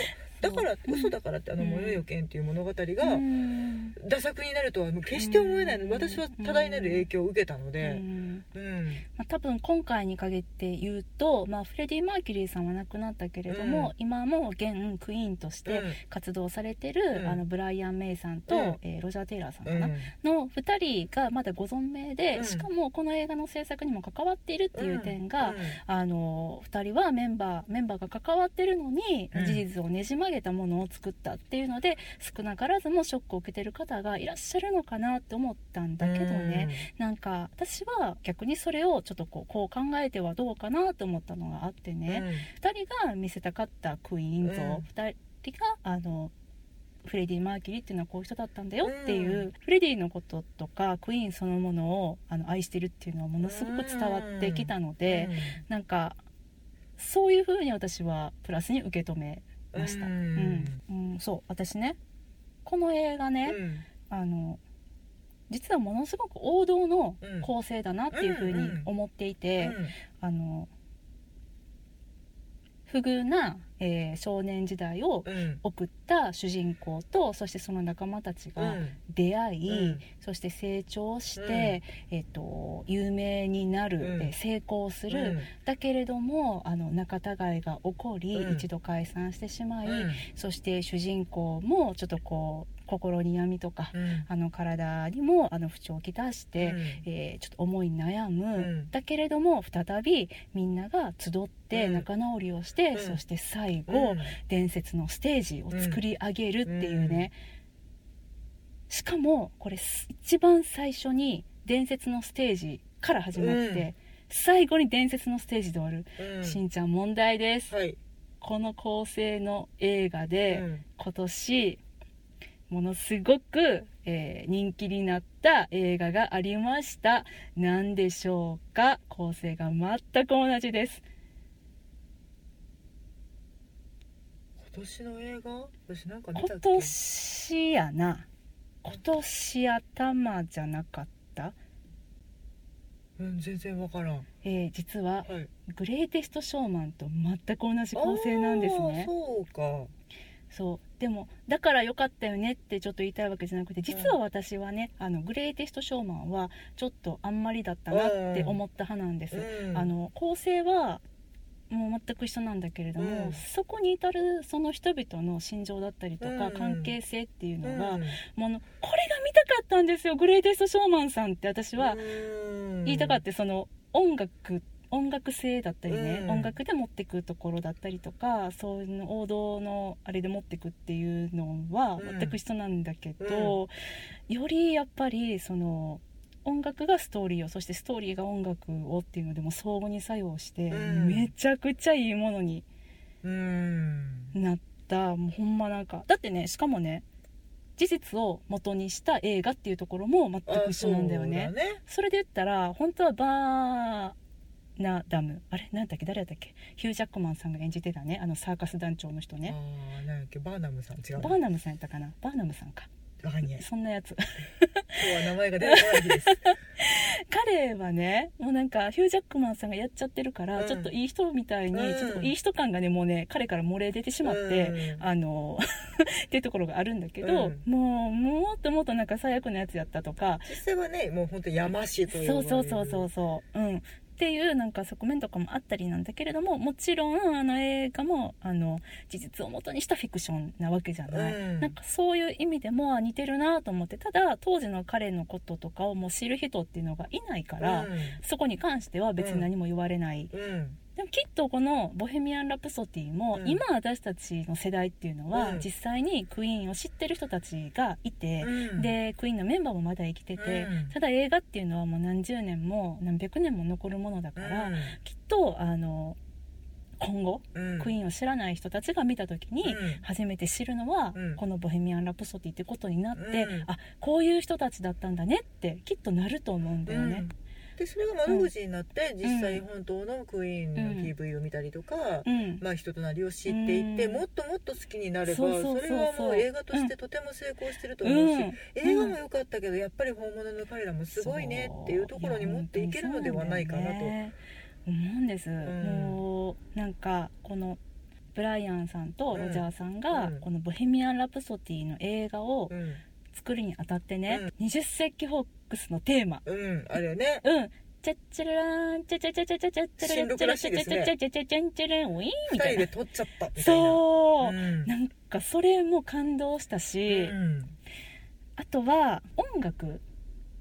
だからうん嘘だからってあの「うん模様予見」っていう物語うがん。ダ作になるとは決して思えないの。うん。私は多大なる影響を受けたのうでん。うん。まあ、多分今回に限って言うと、まあ、フレディ・マーキュリーさんは亡くなったけれども、うん。今も現クイーンとしてうん。活動されてる、うん。あのブライアン・メイさんと、うん。えーロジャー・テイラーさんかな、うん。の2人がまだご存命で、うん。しかもこの映画の制作にも関わっているっていう点が、うん。あの2人はメンバーメンバーが関わってるのに、うん。事実をねじ曲げたものを作ったっていうので少なからずもショックを受けてる方がいらっしゃるのかなって思ったんだけどね、なんか私は逆にそれをちょっとこうこう考えてはどうかなと思ったのがあってうん。ね、2人が見せたかったクイーン像、うん。2人があのフレディ・マーキュリーっていうのはこういう人だったんだよっていう、うん。フレディのこととかクイーンそのものをあの愛してるっていうのはものすごく伝わってきたので、なんかそういう風に私はプラスに受け止めました、ううん。んうん。そう私ねこの映画ね、うん。あの実はものすごく王道のうん。構成だなっていうふうに思っていて、あの不遇な、えー少年時代をうん。うん送った主人公とそしてその仲間たちが出会い、うん。そして成長して、えっと有名になる、うん。えー成功する、うん。だけれどもあの仲違いが起こり、うん。一度解散してしまい、うん。そして主人公もちょっとこう心に闇とか、うん。あの体にもあの不調をきたして、うん。えーちょっと思い悩む、うん。だけれども再びみんなが集ってうん。仲直りをして、うん。そして最後、うん。伝説のステージを作り上げるっていうね、しかもこれす一番最初に伝説のステージから始まって、うん。最後に伝説のステージで終わる、うん。しんちゃん問題です、はい。この構成の映画で、うん。今年ものすごく、えー人気になった映画がありました。何でしょうか？構成が全く同じです。今年の映画？私なんか見た今年やな。今年頭じゃなかった、うん全然わからん。えー実ははい。グレイテストショーマンと全く同じ構成なんですね。そうかそう。でもだから良かったよねってちょっと言いたいわけじゃなくて実は私はね、あのグレイテストショーマンはちょっとあんまりだったなって思った派なんです、うん。あの構成はもう全く一緒なんだけれども、うん。そこに至るその人々の心情だったりとか、うん。関係性っていうのが、うん。ものこれが見たかったんですよグレイテストショーマンさんって私はうん。言いたかった。その音楽音楽性だったりね、うん。音楽で持ってくところだったりとかそういうの王道のあれで持ってくっていうのはうん。全く一緒なんだけど、よりやっぱりその音楽がストーリーをそしてストーリーが音楽をっていうのでも相互に作用して、うん。めちゃくちゃいいものにうん。なった。もうほんまなんか。だってねしかもね事実を元にした映画っていうところも全く一緒なんだよね。あそね。それで言ったら本当はバーナダム。あれ？なんだっけ？誰だっけ？ヒュー・ジャックマンさんが演じてたね。あのサーカス団長の人ね。ああなんやっけ？バーナムさん。違うバーナムさんやったかな？バーナムさんか。わかんないそんなやつ。今日は名前が出てこない日です。彼はねもうなんかヒュー・ジャックマンさんがやっちゃってるから、うん。ちょっといい人みたいに、うん。ちょっといい人感がねもうね彼から漏れ出てしまって、うん。あの っていうところがあるんだけど、うん。もうもっともっとなんか最悪なやつやったとか。実際はねもう本当山師というそうそうそうそうそう。うんっていうなんか側面とかもあったりなんだけれどももちろんあの映画もあの事実を元にしたフィクションなわけじゃない、うん。なんかそういう意味でも似てるなと思ってただ当時の彼のこととかをもう知る人っていうのがいないから、そこに関しては別に何も言われない、うん。うんでもきっとこの「ボヘミアン・ラプソディも」うん。今私たちの世代っていうのは、うん。実際にクイーンを知ってる人たちがいて、うん。でクイーンのメンバーもまだ生きてて、うん。ただ映画っていうのはもう何十年も何百年も残るものだから、うん。きっとあの今後、うん。クイーンを知らない人たちが見た時に、うん。初めて知るのは、うん。この「ボヘミアン・ラプソディ」ってことになって、うん。あこういう人たちだったんだねってきっとなると思うんだよね。うんでそれが窓口になって、ん。実際本当のクイーンの PV を見たりとか、うん。まあ、人となりを知っていって、うん。もっともっと好きになればそれはもう映画としてとても成功してるとう思うし、ん。映画も良かったけどやっぱり本物の彼らもすごいねっていうところに持っていけるのではないかなと。そう思うんです、ん。もうなんかこのブライアンさんとロジャーさんが、うん。この「ボヘミアン・ラプソディ」の映画をうん、作るにあたってね、20世紀ックスのテーマ。うん、あれね。うん。チャッチャララーンチャチャチャチャチャチャチャ新録らしいですねチャチャチャチャチャチャチャランウィーンみ2たいな人で撮っちゃったみたいなそう、うんなんかそれも感動したし、うんあとは音楽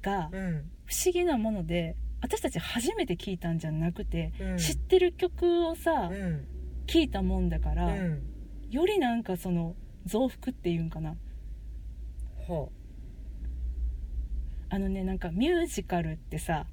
がうん不思議なもので私たち初めて聞いたんじゃなくて、うん知ってる曲をさ、うん聞いたもんだから、うんよりなんかその増幅っていうんかなはあのねなんかミュージカルってさ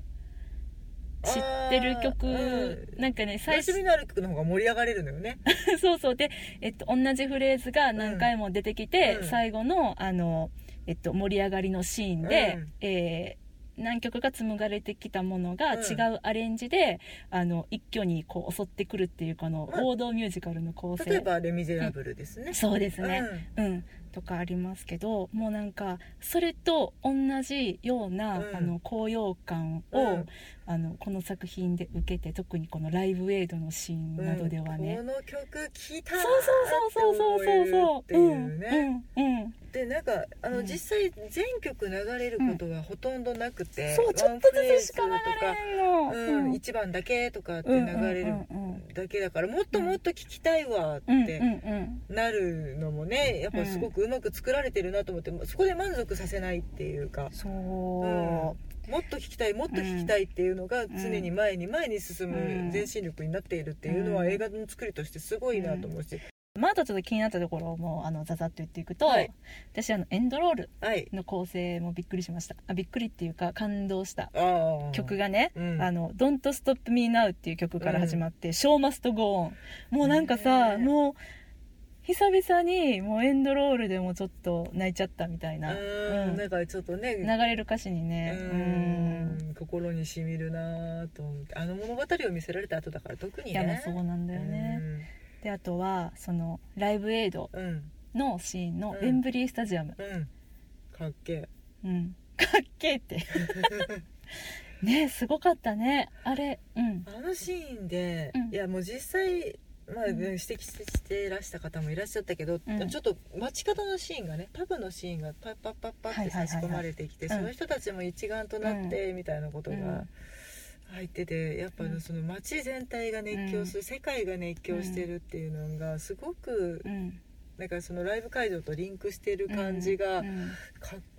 知ってる曲、うん。なんかね最初最初になる曲の方が盛り上がれるのよね。そうそう。で、えっと、同じフレーズが何回も出てきて、うん。最後のあの、えっと、盛り上がりのシーンで、うん。えー何曲か紡がれてきたものがうん。違うアレンジで、あの一挙にこう襲ってくるっていうかのうん。王道ミュージカルの構成、例えば「レ・ミゼラブル」ですね、そうですね、うん。うん、とかありますけどもうなんかそれと同じような、うん。あの高揚感を、うんあのこの作品で受けて特にこのライブエイドのシーンなどではね、この曲聴いたーそうそうそうそうそうっていうね、う。んうん。うん。でなんかあの、うん実際全曲流れることがほとんどなくて、そうちょっとずつしか流ワンフレーズとかれんの、うんうん。1番だけとかって流れるうんうんうんだけだからもっともっと聞きたいわっうんうんてうん。なるのもねやっぱすごくうまく作られてるなと思ってそこで満足させないっていうか、そう、もっと聞きたいもっと聞きたいっていうのが常に前に前に進うん。む全身力になっているっていうのはうん。映画の作りとしてすごいなと思うし、まああとちょっと気になったところをもうあのザザッと言っていくと、はい。私あのエンドロールはいの構成もびっくりしました。あびっくりっていうか感動した。曲がね、うん。あの「Don't Stop Me Now」っていう曲から始まって「Show Must Go On」もうなんかさ、ねもう久々にもうエンドロールでもちょっと泣いちゃったみたいな、ううん。んなんかちょっとね。流れる歌詞にね。ううん。ん心にしみるなと思って。あの物語を見せられた後だから特にね。いやまあそうなんだよね、であとはそのライブエイドうん。うんのシーンのうん。ウェンブリースタジアム、うん。かっけえ。うん、かっけえって。ねすごかったね。あれ。うん。あのシーンで、うん。いやもう実際まあ、うん。指摘していらした方もいらっしゃったけど、うん。ちょっと待ち方のシーンがねパブのシーンがパッパッパッパって差し込まれてきて、その人たちも一丸となってみたいなことがうん。入っててやっぱうん。その街全体が熱狂する、世界が熱狂してるっていうのがすごくうん。なんかそのライブ会場とリンクしてる感じが、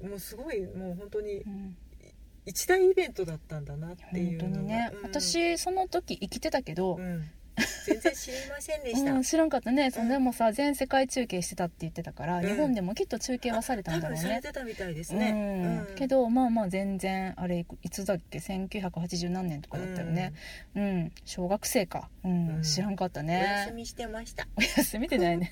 もうすごいもう本当にうん。一大イベントだったんだなっていうのがね、うん。私その時生きてたけど、うん全然知りませんでした、うん、知らんかったね、そうん。でもさ全世界中継してたって言ってたから、うん。日本でもきっと中継はされたんだろう多分されねてたみたいですうね、けどまあまあ全然あれいつだっけ？1980何年とかだったよね。うん、小学生か、うん。うん。知らんかったおね休みしてました。お休みてないね。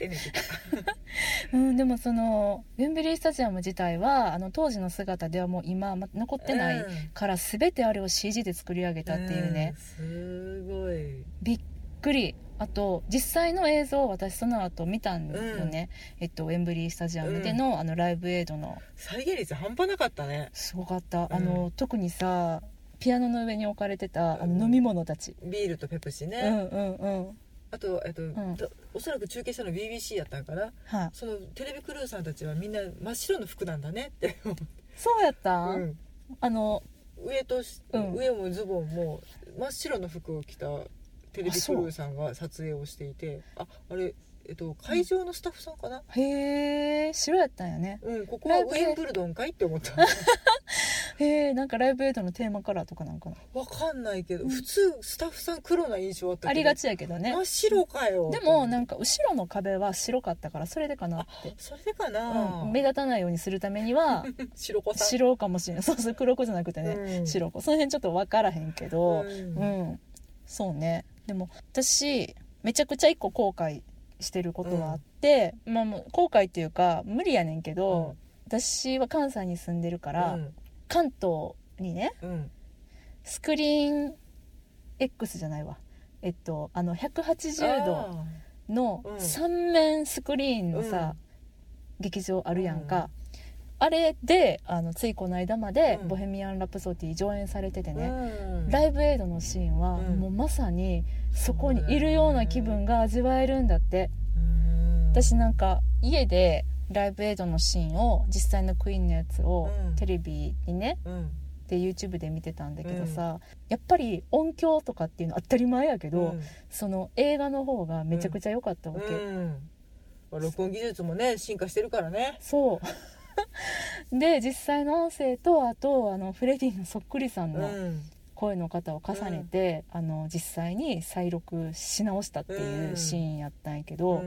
うん、でもそのウェンブリースタジアム自体はあの当時の姿ではもう今ま残ってないうん。から全てあれを CG で作り上げたっていうね、うん。すごい。びっくり。あと実際の映像を私その後見たんよね、えっと、ウェンブリースタジアムでの,、あのライブエイドの。再現率半端なかったね。すごかった、ん。あの特にさピアノの上に置かれてたあうん。の飲み物たち、ビールとペプシね、うんうんうん。あと、えっとん。とおそらく中継したの BBC やったんかな。はい、そのテレビクルーさんたちはみんな真っ白の服なんだねって、そうやった、うん。あの上とし、うん。上もズボンも真っ白の服を着たテレビクルーさんが撮影をしていてああれえっと会場のスタッフさんかな？へえ白やったんやね。うん、ここはウィンブルドンかいって思った。へえんかライブエイドのテーマカラーとかなんかな？わかんないけど普通スタッフさん黒な印象あったありがちやけどね。真っ白かよ。でもんなんか後ろの壁は白かったからそれでかなって、それでかな、うん、目立たないようにするためには 白子さん。白かもしれないそうそう黒子じゃなくてね、うん。白子。その辺ちょっと分からへんけど。ううんん、そうねでも私めちゃくちゃ一個後悔してることがあって、まあもう後悔っていうか無理やねんけど、私は関西に住んでるから、うん。関東にねうん。スクリーン X じゃないわ。えっとあの180度あのうん。3面スクリーンのさ、劇場あるやんか、あれであのついこの間まで「うん。ボヘミアン・ラプソディ」上演されててーね、うん。ライブエイドのシーンは、うん。もうまさにそこにいるような気分が味わえるんだって、うん。私なんか家でライブエイドのシーンを実際のクイーンのやつをうん。テレビにねうん。で YouTube で見てたんだけどさ、やっぱり音響とかっていうの当たり前やけど、うん。その映画の方がめちゃくちゃ良かったわけ、うん。まあ録音技術もね進化してるからね。そう で実際の音声とあとあのフレディのそっくりさんのうん。声の方を重ねて、あの実際に再録し直したっていうシーンやったんやけど、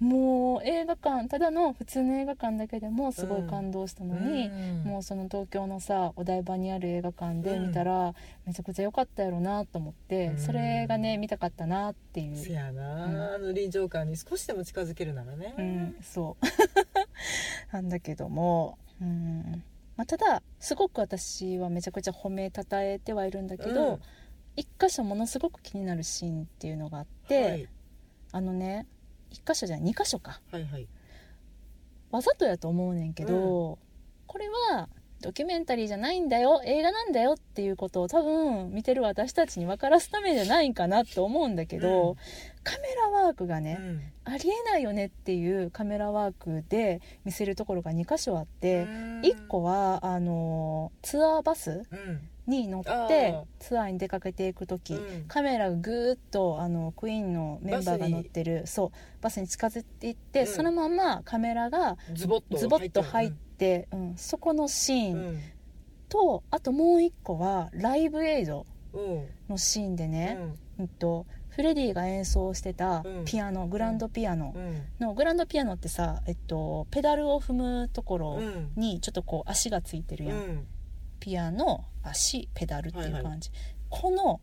うん。もう映画館ただの普通の映画館だけでもすごい感動したのに、うん。もうその東京のさお台場にある映画館で見たら、めちゃくちゃ良かったやろなと思って、うん。それがね見たかったなっていう。せやな、うん。あの臨場感に少しでも近づけるならね、うん、そうなんだけども、うん。まあ、ただすごく私はめちゃくちゃ褒めたたえてはいるんだけど、うん。一箇所ものすごく気になるシーンっていうのがあって、はい。あのね一箇所じゃない2箇所か。はいはい。わざとやと思うねんけど、これはドキュメンタリーじゃないんだよ映画なんだよっていうことを多分見てる私たちに分からすためじゃないんかなと思うんだけど、うん。カメラワークがね、うん。ありえないよねっていうカメラワークで見せるところが2箇所あって、うん。1個はあのツアーバスうん。に乗あってー。ツアーに出かけていく時、うん。カメラがぐーっとあのクイーンのメンバーが乗ってるそうバスに近づいていって、うん。そのままカメラがズボッとズボッと入って、うんそこのシーンうん。と、あともう1個はライブエイドうん。のシーンでね、うん。うんとフレディが演奏してたうん。ピアノ、グランドピアノ。うん。のグランドピアノってさ、えっと、ペダルを踏むところうん。にちょっとこう足がついてるやん、うん。ピアノ足ペダルっていうはいは感じ、この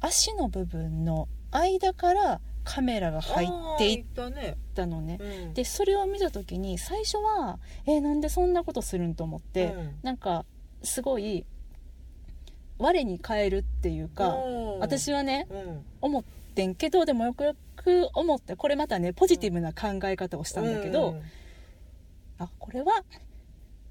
足の部分の間からカメラが入っていったのね。うん。でそれを見た時に最初はえーなんでそんなことするんと思って、うん。なんかすごい我に返るっていうか、うん。私はねうん。思ってんけどでもよくよく思ってこれまたねポジティブな考え方をしたんだけど、うん。あこれは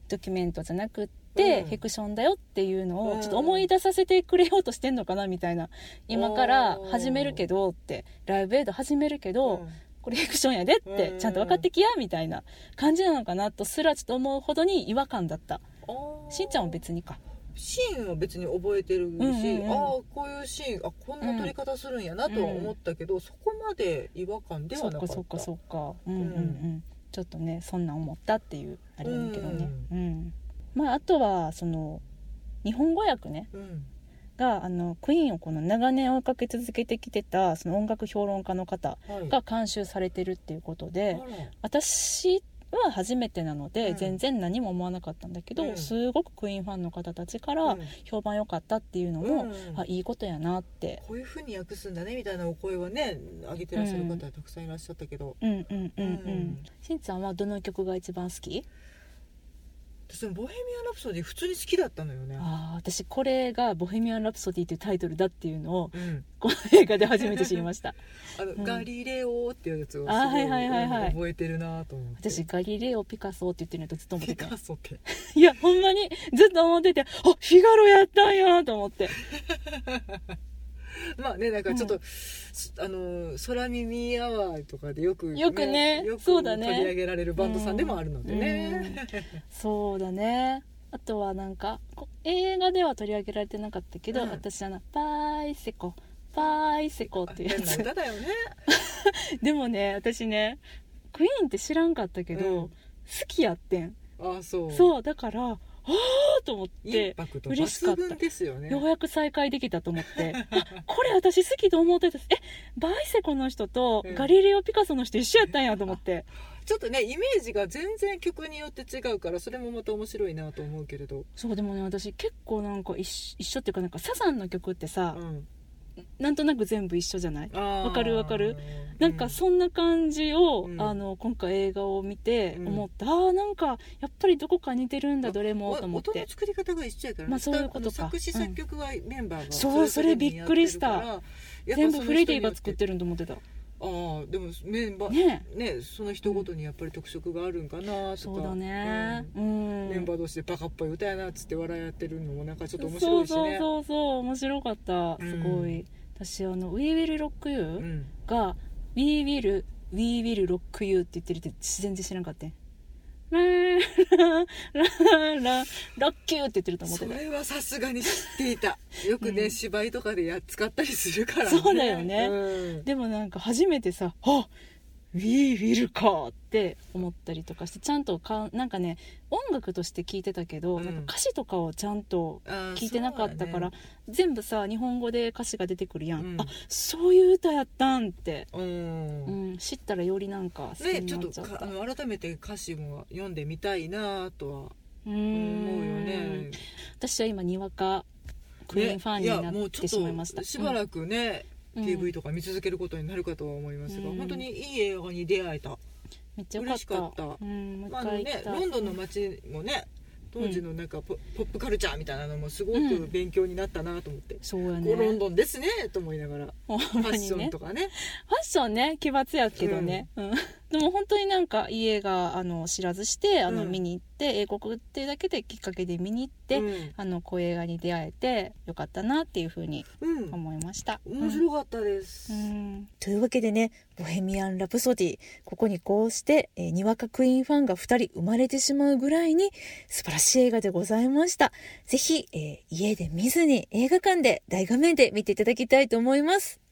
ドキュメントじゃなくって、うん。フィクションだよっていうのうん。をちょっと思い出させてくれようとしてんのかなみたいな。今から始めるけどってライブエイド始めるけど、うん。これフィクションやでってうん。ちゃんと分かってきやみたいな感じなのかなとすらちょっと思うほどに違和感だった。しんちゃんは別にか。シーンは別に覚えてるし、んうんうん。ああこういうシーンあこんな撮り方するんやなとは思ったけど、そこまで違和感でそはなかった。っかそっかそっか。うんうんうん、うん。ちょっとねそんなん思ったっていうあれやねんけどね。ううん、まああとはその日本語訳ね。うん。があのクイーンをこの長年追いかけ続けてきてたその音楽評論家の方はい。が監修されてるっていうことであら。私は初めてなので、うん。全然何も思わなかったんだけど、うん。すごくクイーンファンの方たちからうん。評判良かったっていうのも、うん。あいいことやなって。こういうふうに訳すんだねみたいなお声はね上げてらっしゃる方たくさんいらっしゃったけど、うんうんうんうん、うん。しんちゃんはどの曲が一番好き？私もボヘミアン・ラプソディ普通に好きだったのよね。ああ私これが「ボヘミアン・ラプソディ」っていうタイトルだっていうのをうん、この映画で初めて知りました。あの、うん。ガリレオっていうやつをすごあはいはいはいはい。覚えてるなと思って。私ガリレオ・ピカソって言ってるのとずっと思ってピたカソって。いやほんまにずっと思っててあフィガロやったんやと思って まあねなんかちょっと、すあの空耳アワーとかでよく、よくね。よくそうだね。取り上げられるバンドさんでもあるのでね、そうだね。あとはなんかこ映画では取り上げられてなかったけど、うん。私あの「パイセコパイセコ」っていうやつ。歌だよね。でもね私ねクイーンって知らんかったけど、うん。好きやってん。ああそう。そうだからああと思って嬉しかったですよね。ようやく再会できたと思って。あこれ私好きと思ってた。えバイセコの人とうん。ガリレオ・ピカソの人一緒やったんやと思って、ちょっとねイメージが全然曲によって違うからそれもまた面白いなと思うけれど、そうでもね私結構なんか一緒一緒っていうかなんかサザンの曲ってさ、うんなんとなく全部一緒じゃない？わわかるわかる？なんかそんな感じを、うん。あの今回映画を見てうん。思った、あーなんかやっぱりどこか似てるんだどれもと思って。音の作り方が一緒やからね、まあそういうことか。作詞作曲はメンバーがそうれぞれそれびっくりした。全部フレディが作っるてると思ってたああでもメンバーね。ねその人ごとにやっぱり特色があるんかなとか。そうだね。ううん。ん、メンバー同士でバカっぽい歌やなっつって笑い合ってるのもなんかちょっと面そうそう白いしね。そうそう面白かった。すごい、私あの「We Will Rock You う」ん。が「We Will We Will Rock You」って言ってるって全然知らんかった？ララララッキューって言ってると思ってたそれはさすがに知っていたよくね、うん芝居とかでやっ使ったりするからねそうだよねうんでもなんか初めてさ「あ We Will か!」って思ったりとかしてちゃんとかなんかね音楽として聞いてたけど、うん。なんか歌詞とかをちゃんと聞いてなかったから、そう全部さ日本語で歌詞が出てくるやん、うん。あそういう歌やったんって、うん。うん、知ったらよりなんか好きねちょっとになっちゃったかあの改めて歌詞も読んでみたいなとは思うよね。私は今にわかクイーンファンにねなってしまいました、しばらくね、うん PV とか見続けることになるかとは思いますが、うん。本当にいい映画に出会えた、めっちゃ嬉したかった。うん、まあねロンドンの街もね当時のなんかポ,、ポップカルチャーみたいなのもすごうん。く勉強になったなと思って、そうやこうロンねドンですねと思いながら。ほんファッションとかね。ファッションね奇抜やけどね、うんでも本当になんかいい映画あの知らずしてあの、うん。見に行って英国っていうだけできっかけで見に行って、うん。あのこういう映画に出会えてよかったなっていうふうにうん。思いました。面白かったです、うん。というわけでね「ボヘミアン・ラプソディ」ここにこうして、えーにわかクイーンファンが2人生まれてしまうぐらいに素晴らしい映画でございました。ぜひ、えー家で見ずに映画館で大画面で見ていただきたいと思います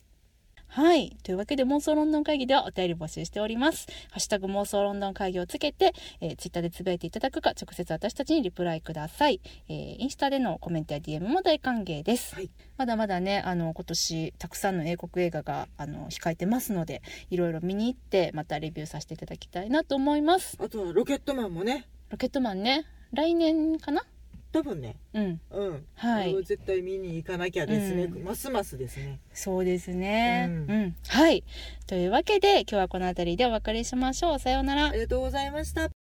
はい。というわけで妄想ロンドン会議ではお便り募集しております。ハッシュタグ妄想ロンドン会議をつけて、えー、ツイッターでつぶやいていただくか、直接私たちにリプライください。えーインスタでのコメントや DM も大歓迎です。はいまだまだね、あの、今年たくさんの英国映画が、あの、控えてますので、いろいろ見に行って、またレビューさせていただきたいなと思います。あとはロケットマンもねロケットマンね、来年かな？多分ねうん。うん、はいこれを絶対見に行かなきゃですね、うんますますですねそうですね。ううんん。はい。というわけで、今日はこの辺りでお別れしましょう。さようならあ。りがとうございました